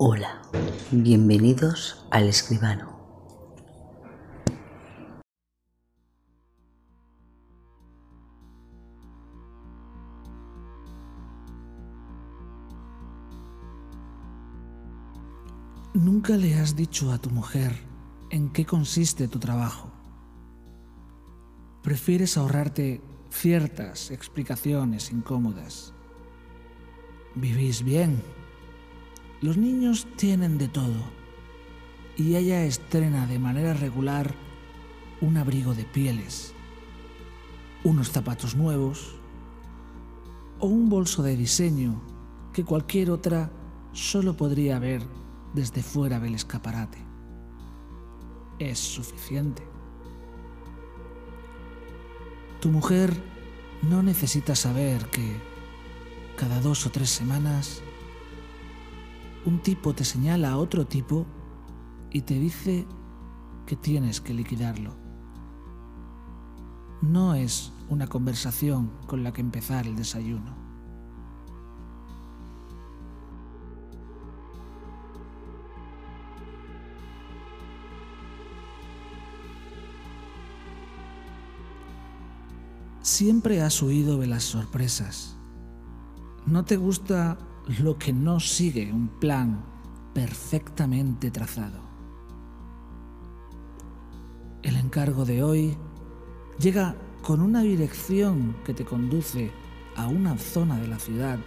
Hola, bienvenidos al escribano. Nunca le has dicho a tu mujer en qué consiste tu trabajo. Prefieres ahorrarte ciertas explicaciones incómodas. Vivís bien. Los niños tienen de todo. Y ella estrena de manera regular un abrigo de pieles, unos zapatos nuevos o un bolso de diseño que cualquier otra solo podría ver desde fuera del escaparate. Es suficiente. Tu mujer no necesita saber que cada dos o tres semanas un tipo te señala a otro tipo y te dice que tienes que liquidarlo. No es una conversación con la que empezar el desayuno. Siempre has huido de las sorpresas. No te gusta lo que no sigue un plan perfectamente trazado. El encargo de hoy llega con una dirección que te conduce a una zona de la ciudad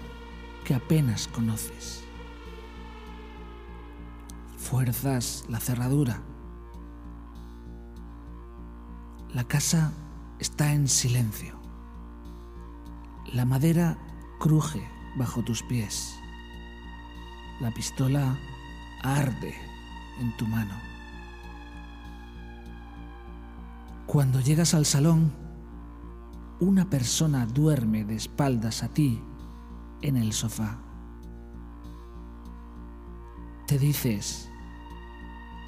que apenas conoces. Fuerzas la cerradura. La casa está en silencio. La madera cruje bajo tus pies. La pistola arde en tu mano. Cuando llegas al salón, una persona duerme de espaldas a ti en el sofá. Te dices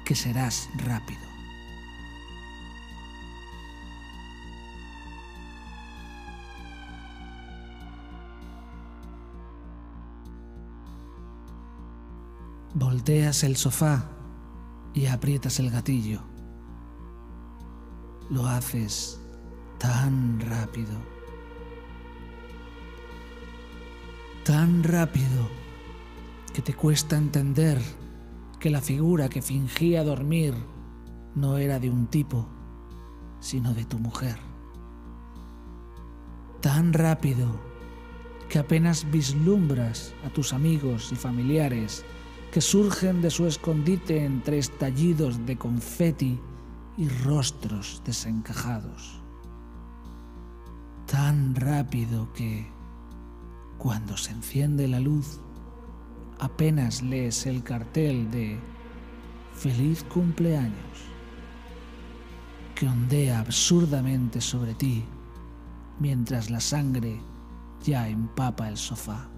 que serás rápido. Volteas el sofá y aprietas el gatillo. Lo haces tan rápido. Tan rápido que te cuesta entender que la figura que fingía dormir no era de un tipo, sino de tu mujer. Tan rápido que apenas vislumbras a tus amigos y familiares que surgen de su escondite entre estallidos de confeti y rostros desencajados. Tan rápido que, cuando se enciende la luz, apenas lees el cartel de Feliz cumpleaños, que ondea absurdamente sobre ti mientras la sangre ya empapa el sofá.